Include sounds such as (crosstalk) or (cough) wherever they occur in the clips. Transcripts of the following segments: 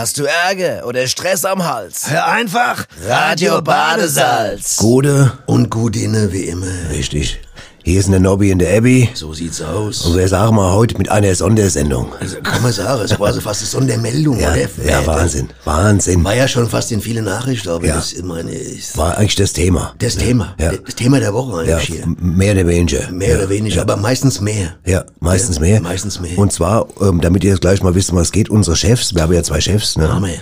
Hast du Ärger oder Stress am Hals? Hör einfach Radio Badesalz. Gute. Und Gudine wie immer. Richtig. Hier ist der Nobby in der Abby. So sieht's aus. Und wir sagen mal heute mit einer Sondersendung. Also kann man sagen, es war so fast eine Sondermeldung, Ja, oder? ja, Wahnsinn. Wahnsinn. War ja schon fast in viele Nachrichten, aber Ja. das ich meine, ist War eigentlich das Thema. das Thema. Ja. Das Thema der Woche Ja, eigentlich hier. m- mehr oder weniger. Mehr ja. oder weniger, aber meistens mehr. Ja, meistens Ja, mehr. meistens mehr. Und zwar, ähm, damit ihr jetzt gleich mal wisst, was geht, unsere Chefs, wir haben ja zwei Chefs, ne? Haben wir.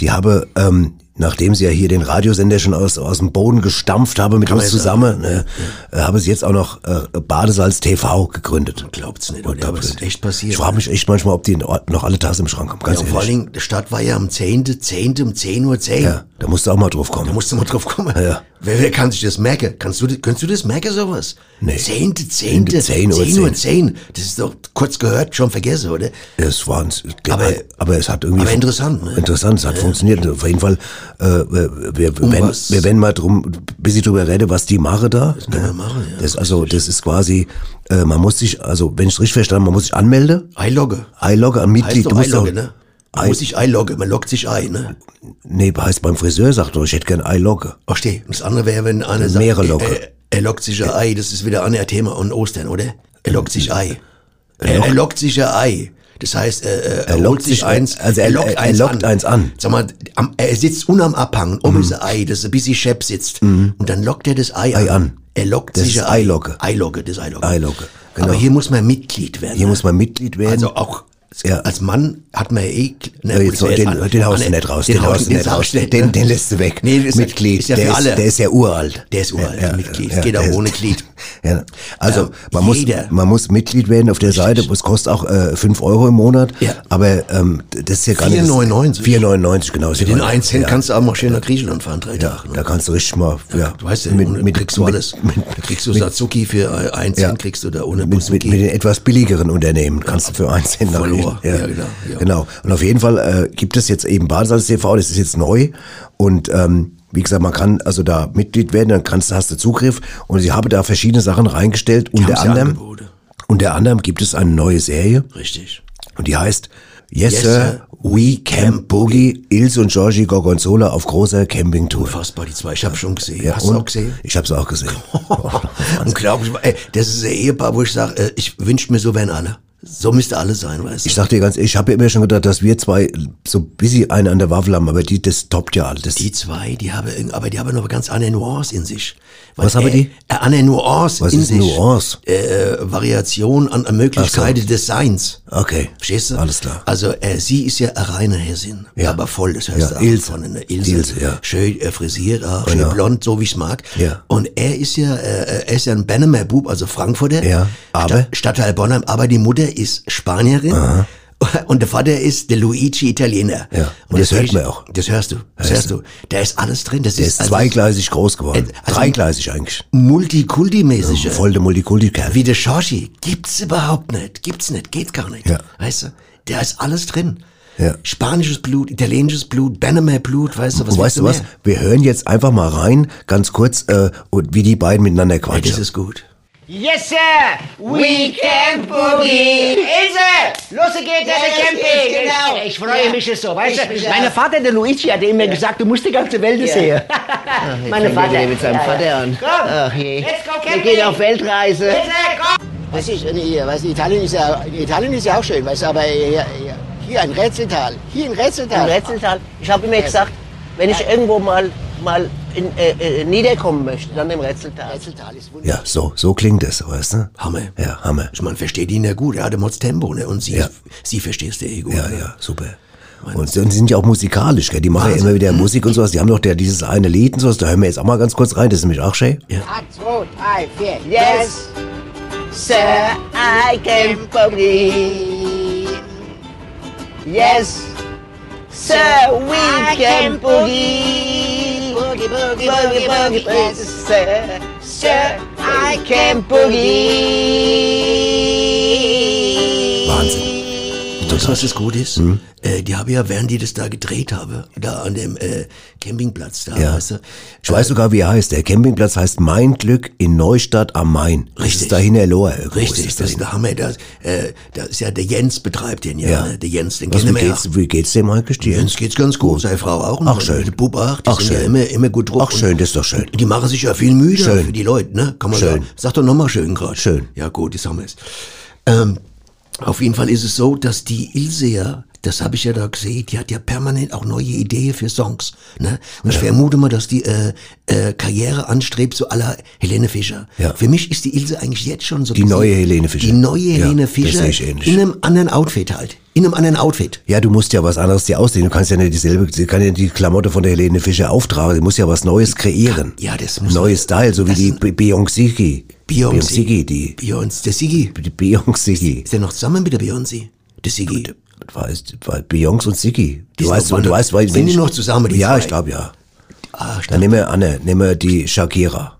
Die haben, ähm, nachdem sie ja hier den Radiosender schon aus, aus dem Boden gestampft haben mit Kann uns ja zusammen, ne, äh, haben sie jetzt auch noch äh, Badesalz TV gegründet. Glaubt's nicht, oder? Das ist echt passiert. Ich frage mich echt manchmal, ob die noch alle Tassen im Schrank haben, ganz ja, vor allen. Dingen, die Stadt war ja am 10., 10. um 10 Uhr 10. Ja, da musst du auch mal drauf Da kommen. musst du mal drauf kommen. Ja. Wer, wer kann sich das merken? Kannst du, kannst du das merken, sowas? Nee. 10. 10. 10. 10 Uhr 10. 10. Das ist doch kurz gehört, schon vergessen, oder? Es war, Aber- aber, aber es hat irgendwie aber interessant, ne? Interessant, es hat funktioniert. Auf jeden Fall, äh, wir, Um wenn, wir werden mal drum, ein bisschen drüber reden, was die machen da. Das können wir machen, ja, Das, also, das ist quasi, äh, man muss sich, also, wenn ich es richtig verstanden man muss sich anmelden. Einlogge. Einloggen, ein Heißt Mitglied. doch du musst doch- ne? Man Ei- muss sich einloggen, man loggt sich ein, ne? Nee, heißt beim Friseur sagt doch, ich hätte gern einloggen. Ach, steh. Das andere wäre, wenn einer sagt, Mehrere äh, Logge. äh, er loggt sich ein Ei, das ist wieder ein anderes Thema an Ostern, oder? Er loggt sich Ei. Er, er loggt sich ein Ei. Das heißt, äh, er, loggt holt sich eins, also er- er- er loggt eins an. Sag mal, am, er sitzt unterm Abhang, um ist ein Ei, das ein bisschen schepp sitzt. Und dann lockt er das Ei, Mhm. Ei an. Er lockt Das sich ist ein Ei. Eilogge. Eilogge, das Eilogge. Eilogge, genau. Aber hier muss man Mitglied werden. Hier ne? muss man Mitglied werden. Also auch Ja. als Mann hat man ja eh... Ne, Ja, jetzt das den, an- den haust du nicht raus. Den, Den haust du nicht raus. Den, ne? den lässt du weg. Nee, das ist- Mitglied. ist ja der, ist, der ist ja uralt. Der ist uralt, Mitglied. Geht der auch ist- ohne Glied. (laughs) Ja, also Ähm, man muss man muss Mitglied werden auf der Seite. Es kostet auch äh, 5 Euro im Monat. Ja. Aber ähm, das ist ja gar nicht. 4,99. 4,99 genau. Für den einen Cent kannst du auch mal schön nach Griechenland fahren, drei Ja, Tage. da kannst du richtig mal. Ja, Du weißt ja, mit, mit, kriegst du alles. Mit, da kriegst du Satsuki für ein- ein Ja. Cent, kriegst du da ohne mit, mit, mit den etwas billigeren Unternehmen kannst du für einen Cent nach Griechenland- Ohr. Ja, genau, ja. genau. Und auf jeden Fall äh, gibt es jetzt eben Badesalz TV, das ist jetzt neu. Und ähm, wie gesagt, man kann also da Mitglied werden, dann kannst, hast du Zugriff. Und sie haben da verschiedene Sachen reingestellt. Unter ja anderem, unter anderem gibt es eine neue Serie. Richtig. Und die heißt Yes, Yes, Sir, We Camp Boogie, Ilse und Georgie Gorgonzola auf großer Campingtour. Unfassbar, die zwei. Ich habe schon gesehen. Ja, Hast du auch gesehen? Ich habe es auch gesehen. (laughs) Unglaublich. Ey, das ist ein Ehepaar, wo ich sage, äh, ich wünsche mir, so wären alle. So müsste alle sein, weißt du? Ich sag dir ganz ehrlich, ich habe ja immer schon gedacht, dass wir zwei so bisschen einen an der Waffel haben, aber die, das toppt ja alles. Die zwei, die haben, aber die haben noch ganz andere Nuance in sich. Was haben die? Äh, andere Nuance Was in ist sich. Nuance? Äh, Variation an, Möglichkeiten des Seins. okay. Verstehst du? Alles klar. Also äh, sie ist ja eine reine Hessin. Ja. Aber voll, das hörst Ja, du Ilse. von einer Ilse. Ilse, ja. Schön äh, frisiert, auch, schön Genau. blond, so wie ich's mag. Ja. Und er ist ja, äh, er ist ja ein Bennemer Bub, also Frankfurter. Ja, aber? Stadt, Stadtteil Bonheim, aber die Mutter ist Spanierin. Und der Vater ist der Luigi Italiener. Ja, und das hört ist- man auch. Das hörst du. Das hörst du. Da ist alles drin. Das Der ist, also zweigleisig groß geworden. Also- Dreigleisig eigentlich. Multikulti-mäßig. Voll der Multikulti-Kerl. Wie der Schorschi. Gibt's überhaupt nicht. Gibt's nicht. Geht gar nicht. Ja. Weißt du? Da ist alles drin. Ja. Spanisches Blut, italienisches Blut, Benamer Blut, weißt du, was Und weißt du was? mehr? Wir hören jetzt einfach mal rein, ganz kurz, äh, und wie die beiden miteinander Ja, das quatschen. ist gut. Yes, sir! We can boogie! Ilse! Los geht's, Ja, der los Camping! genau. Ich freue Ja. mich so, weißt Ich du? mich Mein auch. Vater, der Luigi, hat immer gesagt, du musst die ganze Welt sehen. (laughs) Meine fängt er Vater. mit seinem Ja, ja. Vater an. Komm, Ach je. let's go Wir camping. gehen auf Weltreise. Ilse, komm! Was hier? Weißt du, Italien ist ja, Italien ist ja auch schön, weißt du, aber hier, hier, ein Rätseltal. Hier ein Rätseltal. Im Rätseltal. Ich habe immer gesagt, wenn ich irgendwo mal, mal in, äh, äh, niederkommen möchte, dann im Rätseltal. Rätseltal ist wunderbar. Ja, so, so klingt es, weißt du? Hammer. Ja, Hammer. Ich meine, versteht ihn ja gut. Er hat immer das Tempo, ne? Und sie, Ja. sie verstehst du eh gut. Ja, ne? ja, super. Und sie sind ja auch musikalisch, gell? Die machen ja immer wieder Musik und sowas. Die haben doch der, dieses eine Lied und sowas. Da hören wir jetzt auch mal ganz kurz rein. Das ist nämlich auch schön. Ja. Eins, zwei, drei, vier. Yes, sir, I can boogie. Yes, sir, we can boogie. Boogie, boogie, Boogie, boogie, boogie, sir, sir, I can boogie. Du, was das gut ist? Äh, die haben ja, während die das da gedreht haben, da an dem äh, Campingplatz da, Ja. weißt du? Ich weiß sogar, wie er heißt. Der Campingplatz heißt Mein Glück in Neustadt am Main. Das Richtig. ist dahin Lohr. Richtig, ist das das ist der Hammer. Das, äh, das ist ja der Jens betreibt den ja. Ja. ne? Der Jens, den Was, wie, kennen wir ja. geht's, wie geht's dem eigentlich? Die Jens geht's ganz gut, seine Frau auch. und Ach, schön. Der Bub auch, die Ach, sind ja schön. immer, immer gut drauf. Ach, schön, das ist doch schön. Die machen sich ja viel Mühe Schön. für die Leute, ne? Kann man Schön. sagen. Sag doch nochmal schön gerade. Schön. Ja gut, das haben wir es. Ähm, auf jeden Fall ist es so, dass die Ilse ja, das habe ich ja da gesehen, die hat ja permanent auch neue Ideen für Songs. Ne? Und ich vermute mal, dass die äh, äh, Karriere anstrebt, so aller Helene Fischer. Ja. Für mich ist die Ilse eigentlich jetzt schon so Die neue Helene Fischer. Die neue Ja, Helene Fischer sehe ich ähnlich. in einem anderen Outfit halt. In einem anderen Outfit. Ja, du musst ja was anderes dir aussehen. Du kannst ja nicht dieselbe, sie kann ja die Klamotte von der Helene Fischer auftragen. Du musst ja was Neues kreieren. Ja, das muss- Neues Style, so wie die Beyoncé. Beyoncé, die Beyoncé, der Sigi. die Beyoncé. Ist der noch zusammen mit der Beyoncé? Der Sigi. Weißt, weil Beyoncé und Siggi. Die Du sind weißt, noch- du weißt, weil sind die noch zusammen, die Ja, zwei? ich glaube ja. Ah, Dann nehmen wir Anne, nehmen wir die Shakira.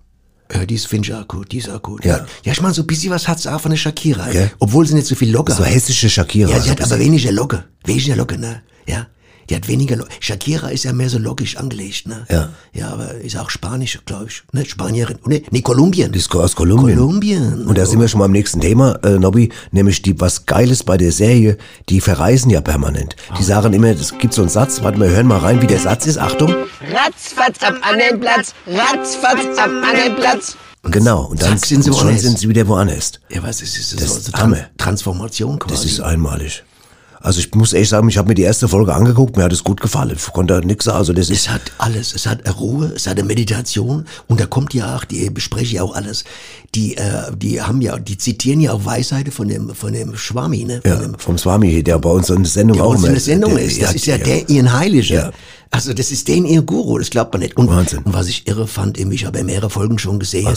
Ja, die ist finde ich auch gut, die ist auch gut. Ja. Ja, ja ich meine, so ein bisschen was hat sie auch von der Shakira. Gell? Obwohl sie nicht so viel Locke So hat. hessische Shakira. Ja, sie so hat aber weniger Locke. Weniger Locke, ne? Ja. Die hat weniger. Shakira ist ja mehr so logisch angelegt, ne? Ja. Ja, aber ist auch Spanisch, glaube ich. Ne? Spanierin. Ne, nee, Kolumbien. Die ist aus Kolumbien. Kolumbien. Und da sind wir schon mal am nächsten Thema, äh, Nobby, nämlich die, was Geiles bei der Serie, die verreisen ja permanent. Die sagen immer, es gibt so einen Satz, warte mal, wir hören mal rein, wie der Satz ist, Achtung. Ratzfatz am anderen Platz, ratzfatz am anderen Platz. Genau, und dann sind sie schon sind sie wieder woanders. Ja, was ist das? Das so, ist so Hammer. Tran Transformation quasi. Das ist einmalig. Also ich muss echt sagen, ich habe mir die erste Folge angeguckt, mir hat es gut gefallen. Ich konnte nichts sagen. Also das Es hat alles. Es hat Ruhe, es hat eine Meditation und da kommt ja auch, die bespreche ich auch alles. Die, äh, die haben ja, die zitieren ja auch Weisheiten von dem, von dem Schwami, ne? Von ja, dem, vom Swami, der bei uns in der Sendung auch immer in der Sendung der- ist. Das ja, ist ja, ja. der ihren Heiliger. Ja. Also das ist den ihr Guru, das glaubt man nicht. Und, Wahnsinn. und was ich irre fand, eben, ich habe ja mehrere Folgen schon gesehen,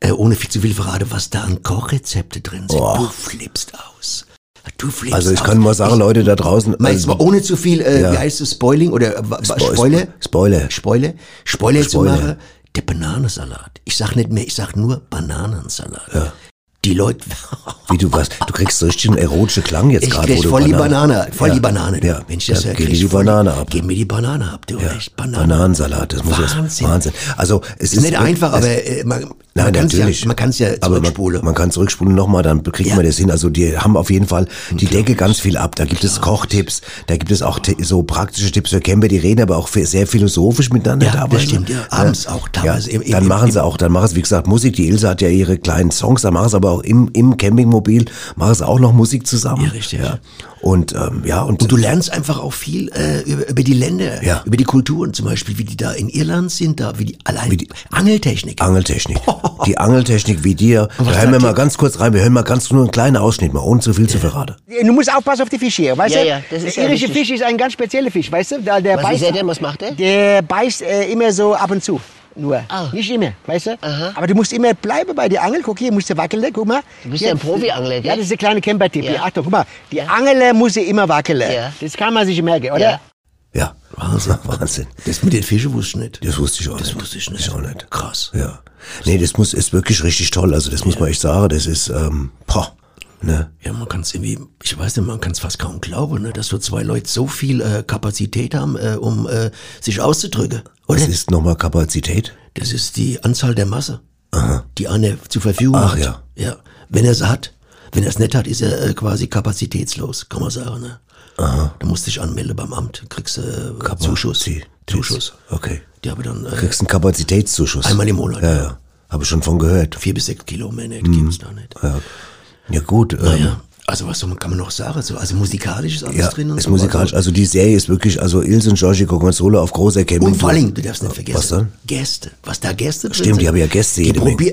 äh, ohne viel zu viel verrate, was da an Kochrezepte drin sind. Oh. Du flippst aus. Du flippst Also ich kann mal sagen, Leute da draußen. Meinst du also, mal, ohne zu viel, äh, Ja. wie heißt es, Spoiling oder äh, Spo- Spoiler? Spoiler. Spoiler? Spoiler zu machen, der Bananensalat. Ich sag nicht mehr, ich sag nur Bananensalat. Die Leute, (laughs) Wie du was, du kriegst so richtig einen erotischen Klang jetzt ich gerade. krieg wo du voll die Banane, voll Ja, die Banane. Ja, Wenn ich das ja, geh krieg ich die Banane ab. Gib mir die Banane ab, du, Ja, echt, Banane. Bananensalat, das muss Wahnsinn. Wahnsinn. Also es Ist ist nicht einfach, aber äh, man, Nein, man kann es ja, man kann's ja Aber man, zurückspulen. man kann zurückspulen nochmal, dann kriegt Ja. man das hin. Also die haben auf jeden Fall die Decke ganz viel ab. Da gibt es Kochtipps, da gibt es auch so praktische Tipps für Camper, die reden aber auch sehr philosophisch miteinander Ja, das teilweise. stimmt, ja. Abends auch teilweise im- im- dann machen sie auch, dann machen sie, wie gesagt, Musik. Die Ilse hat ja ihre kleinen Songs, dann machen sie aber auch im, im Campingmobil, machen sie auch noch Musik zusammen. Ja, richtig. Und ähm, ja, und, Und du lernst einfach auch viel äh, über, über die Länder, Ja. über die Kulturen, zum Beispiel, wie die da in Irland sind, da wie die allein Wie die- Angeltechnik. Angeltechnik. (laughs) Die Angeltechnik wie dir. Da was hören wir mal ganz kurz rein. Wir hören mal ganz nur einen kleinen Ausschnitt, mal ohne zu viel zu verraten. Du musst aufpassen auf die Fische hier, weißt Ja, du? ja, das ist der ja irische. Fisch ist ein ganz spezieller Fisch, weißt du? Der, der Was beißt, ist er denn? Was macht er? Der beißt äh, immer so ab und zu. Nur. Ah. Nicht immer, weißt du? Aber du musst immer bleiben bei der Angel. Guck hier, musst du wackeln, guck mal. Du bist ja ein Profi-Angler, Ja, das ist der kleine Camper-Tipp. Ja. Hier, Achtung, guck mal. Die Angel muss sie immer wackeln. Ja. Das kann man sich merken, oder? Ja. Ja. Wahnsinn. Wahnsinn. Das mit den Fischen wusste ich nicht. Das wusste ich auch Das nicht. wusste ich nicht. Ich auch nicht. Krass. Ja. Nee, das muss, ist wirklich richtig toll. Also, das muss man echt sagen. Das ist, ähm, boah, ne? Ja, man kann es irgendwie, ich weiß nicht, man kann es fast kaum glauben, ne, dass so zwei Leute so viel äh, Kapazität haben, äh, um äh, sich auszudrücken. Oder? Was ist nochmal Kapazität? Das ist die Anzahl der Masse, die eine zur Verfügung Ach, hat. ja. ja. Wenn er es hat, wenn er es nicht hat, ist er äh, quasi kapazitätslos, kann man sagen. Ne? Aha. Da musst du dich anmelden beim Amt, kriegst äh, Zuschuss. Kapazität. Zuschuss. Okay. Die haben dann äh, Kriegst einen Kapazitätszuschuss. Einmal im Monat, Ja, ja. ja. Habe ich schon von gehört. vier bis sechs Kilo mehr, ne, Mhm. gibt's da nicht. Ja. Ja, gut. Ähm, Naja, also was kann man noch sagen? So, also musikalisch ist alles Ja, drin und ist so. musikalisch. Also, die Serie ist wirklich, also Ilse und Georgie Gorgonzola auf großer Camping. und vor allem, du darfst nicht vergessen, Was dann? Gäste. Was da Gäste drin Stimmt, sind. die haben ja Gäste Die jede Menge. (laughs)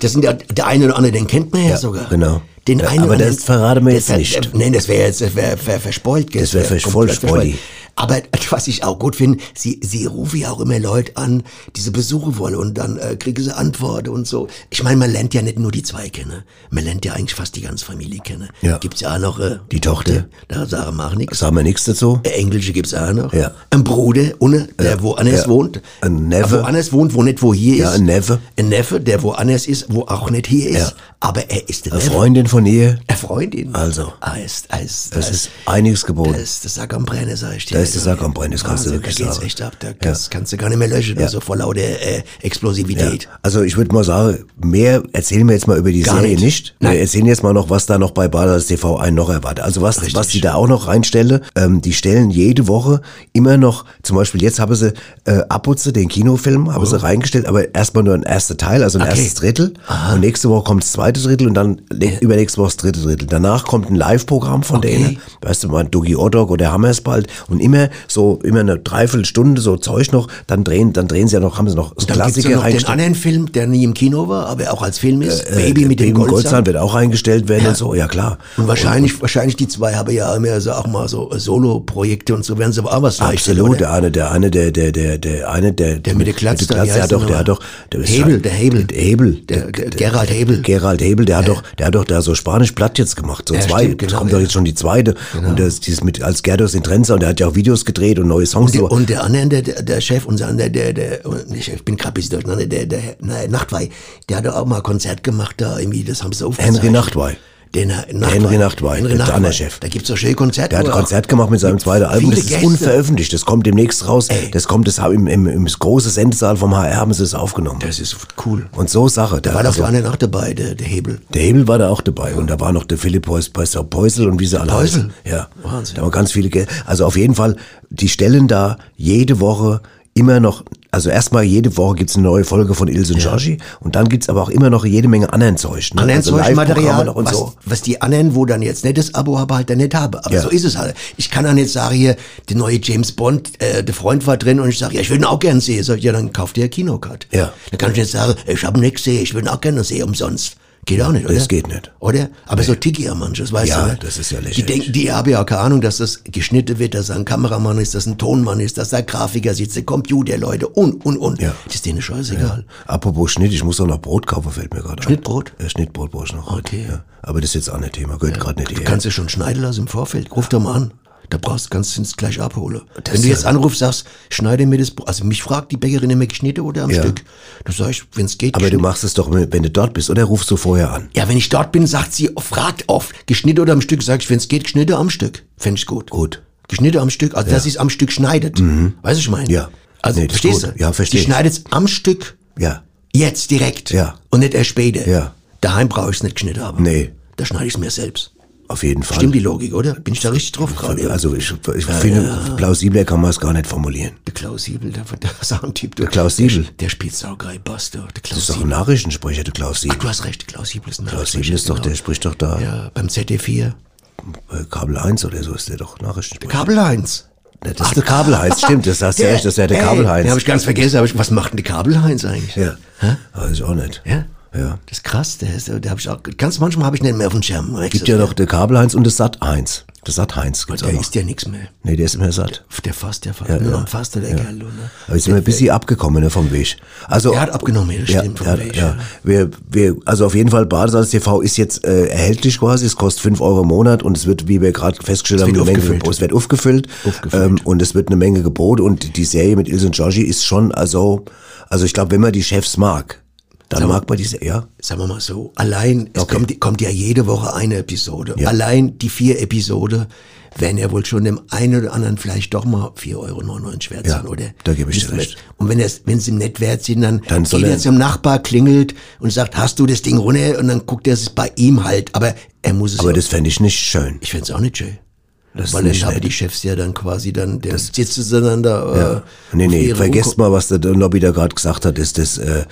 Das sind ja, der eine oder andere, den kennt man ja, Ja, sogar. genau. Den Ja, einen aber das verraten wir jetzt wär- nicht. Nein, das wäre jetzt, das wäre wär verspoilt. Das wär wär voll spoily. Aber (laughs) was ich auch gut finde, sie, sie rufen ja auch immer Leute an, die sie besuchen wollen und dann äh, kriegen sie Antworten und so. Ich meine, man lernt ja nicht nur die zwei kennen, man lernt ja eigentlich fast die ganze Familie kennen. Ja. Gibt's ja auch noch äh, Die Tochter. Da sagen wir auch nichts. Sagen wir nichts dazu? Äh, Englische gibt's auch noch. Ja. Ein Bruder, ohne, der woanders Ja. wohnt. Ein Neffe. Woanders wohnt, wo nicht wo hier Ja, ist. ein Neffe. Ein Neffe, der woanders ist, wo auch nicht hier ist. Ja. Aber er ist der Eine. Freundin von ihr? Freut ihn. Also. Er ist, er ist, Das er ist einiges geboten. Das ist der Sack am Brennen, sag ich dir. Da ist der Sack am Brennen, das kannst du Wahnsinn, wirklich da geht's sagen. echt ab. Da kannst, kannst du gar nicht mehr löschen, also vor lauter äh, Explosivität. Also ich würde mal sagen, mehr erzählen wir jetzt mal über die Gar Serie nicht. nicht. Nein. Wir erzählen jetzt mal noch, was da noch bei Baders TV einen noch erwartet. Also was, Richtig. was die da auch noch reinstelle, ähm, die stellen jede Woche immer noch, zum Beispiel jetzt haben sie äh, Abputze, den Kinofilm, haben sie reingestellt, aber erstmal nur ein erster Teil, also ein Oh. Okay. erstes Drittel. Und nächste Woche kommt das zweite Drittel und dann übernächste Woche das dritte Drittel. Danach kommt ein Live-Programm von Okay. denen, weißt du mal, Doogie Oddog oder Hammersbald und immer so, immer eine Dreiviertelstunde so Zeug noch, dann drehen, dann drehen sie ja noch, haben sie noch so Dann gibt's ja Klassiker noch den anderen Film, der nie im Kino war, aber auch als Film ist. Baby mit dem Goldzahn. Goldzahn wird auch eingestellt werden und so, ja klar. Und wahrscheinlich, wahrscheinlich die zwei haben ja immer so auch mal so äh, Solo-Projekte und so werden sie aber auch was leisten, Absolut, oder? der eine, der eine, der, der, der, der eine, der, Der mit der mit der Glatze, der heißt hat doch, der der hat doch, der Hebel, der Hebel. Der Hebel. Der- der Gerald Hebel. Gerald Hebel, der hat doch, der hat doch da so Spanisch platt jetzt gemacht, so Ja, zwei, stimmt, genau, kommt ja. doch jetzt schon die zweite. Und das, dieses mit, als Gerdos in Trenzer, und der hat ja auch Videos gedreht und neue Songs. Und der, so. und der andere, der, der, der Chef, unser anderer, der, der, Chef, ich bin gerade ein bisschen durcheinander, der, der, nein, Nachtwey, der hat doch auch mal ein Konzert gemacht da, irgendwie, das haben sie aufgezeichnet. Henry Nachtwey. Den, Na- Nachtwey. Henry Nachtwey, Henry der Nachtwey. andere Chef. Da gibt's doch schöne Konzerte. Der hat ein er- Konzert gemacht mit seinem zweiten Album, das ist Gäste. unveröffentlicht, das kommt demnächst raus. Das kommt, das haben im, im, im großen Sendesaal vom HR haben sie es aufgenommen. Das ist cool. Und so Sache. Da war doch der andere noch dabei, der, der Hebel. Der Hebel war da auch dabei und da war noch der Philipp Peus- Peusel und wie sie alle Peusel? Ja, Wahnsinn. da waren ganz viele Geld. Also auf jeden Fall, die stellen da jede Woche immer noch, also erstmal jede Woche gibt's eine neue Folge von Ilse und Georgie und dann gibt's aber auch immer noch jede Menge anderen Zeug. Ne? Anderen also Zeug, Material, noch und was, so. was die anderen, wo dann jetzt nicht das Abo haben, halt dann nicht haben. Aber Ja. so ist es halt. Ich kann dann jetzt sagen, hier, der neue James Bond, äh, der Freund war drin und ich sage, ja, ich würde ihn auch gerne sehen. Sag ich, ja, dann kauft ihr Kinocard. Ja. Dann kann ich jetzt sagen, ich habe ihn nicht gesehen, ich würde ihn auch gerne sehen, umsonst. Geht auch nicht, oder? Das geht nicht. Oder? Aber so ticki ja manches, weißt Ja, du, ne? das ist ja Die lächerlich. denken, die haben ja auch keine Ahnung, dass das geschnitten wird, dass da ein Kameramann ist, dass ein Tonmann ist, dass da Grafiker sitzt, der Computerleute und, und, und. Ja. Das ist denen scheißegal. Apropos Schnitt, ich muss doch noch Brot kaufen, fällt mir gerade ein. Schnittbrot? Ja, Schnittbrot brauche ich noch. Okay. Ja. Aber das ist jetzt auch nicht Thema, gehört gerade nicht Du hierher. kannst ja schon schneiden lassen im Vorfeld. Ruf doch mal an. Da brauchst, kannst du es gleich abholen. Das Wenn du jetzt ja- anrufst, sagst, schneide mir das. Also mich fragt die Bäckerin immer geschnitten oder am Ja. Stück. Du sagst, wenn es geht. Aber du machst es doch, wenn du dort bist, oder rufst du vorher an? Ja, wenn ich dort bin, sagt sie, fragt oft, geschnitten oder am Stück, sag ich, wenn es geht, geschnitten am Stück. Fände ich gut. Gut. Geschnitten am Stück, also dass sie es am Stück schneidet. Weißt du, ich meine? Ja. Also, Nee, verstehst du? Ja, versteh Sie ich. schneidet es am Stück, Ja. jetzt direkt. Ja. Und nicht erst später. Ja. Daheim brauche ich es nicht geschnitten haben. Nee. Da schneide ich es mir selbst. Auf jeden Fall. Stimmt die Logik, oder? Bin ich da richtig drauf gerade? Also ich, ich finde, plausibler kann man es gar nicht formulieren. Der Klaus Siebel, der, der Soundtyp. Der Klaus Siebel. Der, der spielt saugeil Bass, der, der Klaus Das ist doch ein. Nachrichtensprecher, der Klaus Ach, du hast recht, Klaus Siebel ist ein Klaus Siebel Nachrichtensprecher, ist doch, genau. der spricht doch da Ja, beim ZD4. bei Kabel 1 oder so ist der doch Nachrichtensprecher. Kabel 1. Ja, das ist der Kabel Heinz, stimmt, das hast du recht, das ist ja der Ey, Kabel Den habe ich ganz vergessen, aber ich, was macht denn der Kabel Heinz eigentlich? Ja, Hä? weiß ich auch nicht. Ja? Ja. Das ist krass, der ist, der habe ich auch, ganz manchmal habe ich nicht mehr auf dem Schirm. Gibt ja noch der Kabel Heinz und der Sat Heinz. Der Sat Heinz gibt's auch Der noch. isst ja nichts mehr. Nee, der ist immer satt. Der fasst, der fasst. Ja, nur ja. noch fast der Kerl, ne? Aber jetzt sind wir ein bisschen abgekommen ne, vom Weg. Also, Er hat abgenommen, ja, das ja, stimmt, vom ja, Weg, ja. ja. Wir, wir, also auf jeden Fall, Badesalz TV ist jetzt äh, erhältlich quasi. Es kostet 5 Euro im Monat und es wird, wie wir gerade festgestellt haben, eine Menge. Es wird aufgefüllt, Aufgefüllt. Ähm, und es wird eine Menge geboten und die Serie mit Ilse und Georgie ist schon, also, also ich glaube, wenn man die Chefs mag, dann Sag mag man diese, ja. sagen wir mal so, allein, es Okay. kommt, kommt ja jede Woche eine Episode. Ja. Allein die vier Episode werden ja wohl schon dem einen oder anderen vielleicht doch mal 4,99 Euro wert Ja, oder? da gebe ich dir recht. Und wenn es, wenn es ihm nicht wert sind, dann, Dann soll geht er er- zum Nachbar, klingelt und sagt, hast du das Ding runter? Und dann guckt er es bei ihm halt. Aber er muss es Aber ja, das fände ich nicht schön. ich find's auch nicht schön. Das Weil haben nett. die Chefs ja dann quasi dann, der sie dann da, Ja. äh, Nee, nee, vergesst mal, was der Lobby da gerade gesagt hat, ist das, äh,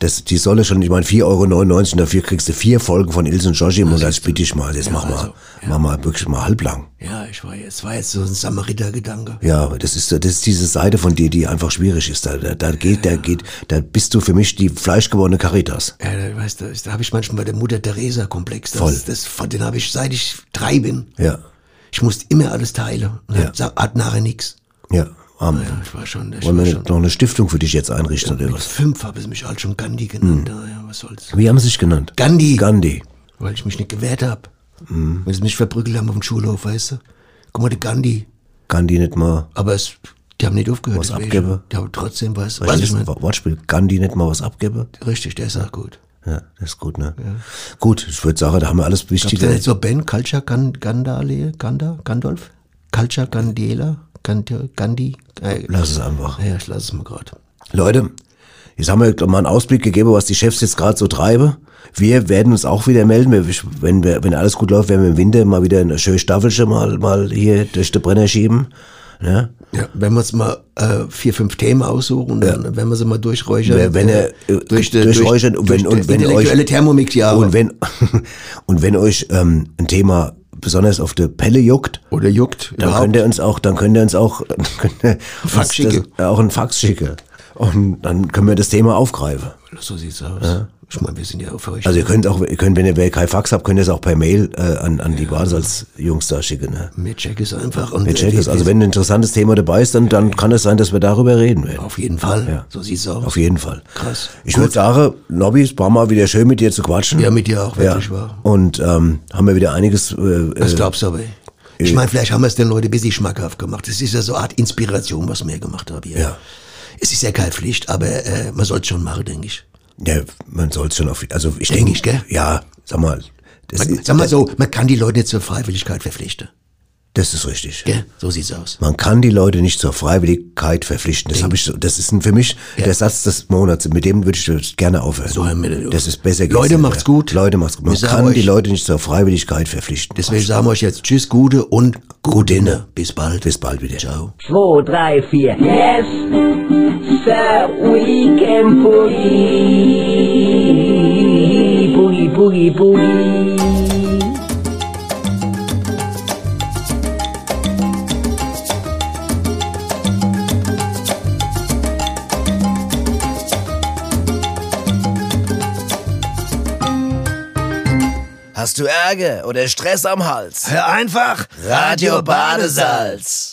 das, die Solle schon, ich meine, 4,99 Euro dafür kriegst du vier Folgen von Ilse und Joshi im Monat, bitte ich mal, jetzt mach mal, also, mach mal wirklich mal halblang. Ja, ich war jetzt, war jetzt so ein Samariter-Gedanke. Ja, das ist, das ist diese Seite von dir, die einfach schwierig ist. Da, da, da geht, da geht, da bist du für mich die fleischgewordene Caritas. Ja, da, weißt du, da habe ich manchmal bei der Mutter Teresa Komplex. Das, Voll. Das, von den habe ich seit ich drei bin. Ja. Ich musste immer alles teilen. Ja. Sag, hat nachher nix. Ja, arm. Ja, ich war schon, ich Wollen wir schon. noch eine Stiftung für dich jetzt einrichten oder Mit was? fünf habe ich mich halt schon Gandhi genannt. Ja, was soll's. Wie haben sie sich genannt? Gandhi. Gandhi. Weil ich mich nicht gewehrt hab. Mhm. Wenn sie mich verprügelt haben auf dem Schulhof, weißt du? Guck mal, der Gandhi. Gandhi nicht mal. Aber es, die haben nicht aufgehört. Was abgebe? Die haben trotzdem was. Was ist ich mein, Wortspiel? Gandhi nicht mal was abgebe? richtig, der ist auch gut. Ja, das ist gut, ne? Gut, ich würde sagen, da haben wir alles Gab's da Wichtige. nicht so Ben, Gan- Gandale, Ganda, Gandalf? Culture Gandela? Gandhi? Gandhi? Äh, Lass es einfach. ja, ich lasse es mal gerade. Leute, jetzt haben wir mal einen Ausblick gegeben, was die Chefs jetzt gerade so treiben. Wir werden uns auch wieder melden. Wenn, wir, wenn alles gut läuft, werden wir im Winter mal wieder eine schöne Staffelchen mal, mal hier durch den Brenner schieben. Ne? Ja, wenn wir uns mal äh, vier, fünf Themen aussuchen und dann werden wir sie mal durchräuchern. Wenn- wenn ihr, äh, durch, die- durchräuchern durch, und durch wenn- und die wenn euch- Thermomix-Jahre. Und wenn, (laughs) und wenn euch ähm, ein Thema besonders auf der Pelle juckt, Oder juckt. dann überhaupt. könnt ihr uns auch, dann könnt ihr uns auch, (laughs) könnt ihr uns Fax schicken. Das, auch einen Fax schicken. Und dann können wir das Thema aufgreifen. So sieht's aus. Ich meine, wir sind ja auch für euch. Also ihr könnt auch, ihr könnt, wenn ihr wer kein Fax habt, könnt ihr es auch per Mail äh, an, an die Badesalz-Jungs da schicken. Ne? wir checken es einfach. Und Wir checken äh, es. Also wenn ein interessantes Thema dabei ist, dann, dann kann es sein, dass wir darüber reden werden. Auf jeden Fall. Ja. So sieht's aus. Auf jeden Fall. Krass. Ich würde sagen, Nobby, es war mal wieder schön mit dir zu quatschen. Ja, mit dir auch, wirklich ja. wahr. Und ähm, haben wir wieder einiges. Äh, Das äh, glaubst du aber. Ich meine, vielleicht haben wir es den Leuten ein bisschen schmackhaft gemacht. Das ist ja so eine Art Inspiration, was wir gemacht haben hier. Ja. Es ist ja keine Pflicht, aber äh, man soll es schon machen, denke ich. ja, man soll es schon auf. Also ich Denk denke, ich, gell? Ja, sag mal. Das, Man, sag mal so, man kann die Leute nicht zur Freiwilligkeit verpflichten. Das ist richtig. Gell? So sieht's aus. Man kann die Leute nicht zur Freiwilligkeit verpflichten. Das habe ich so, das ist ein, für mich der Satz des Monats. Mit dem würde ich gerne aufhören. So haben wir- das ist besser. Leute, macht's gut. Leute macht's gut. Man Wir sagen kann die Leute nicht zur Freiwilligkeit verpflichten. Deswegen sagen wir euch jetzt Tschüss, Gute und Gute Inne. Bis bald. Bis bald wieder. Ciao. zwei, drei, vier. Yes, sir, we can boogie. Boogie, boogie, boogie. Du Ärger oder Stress am Hals? Hör einfach Radio Badesalz.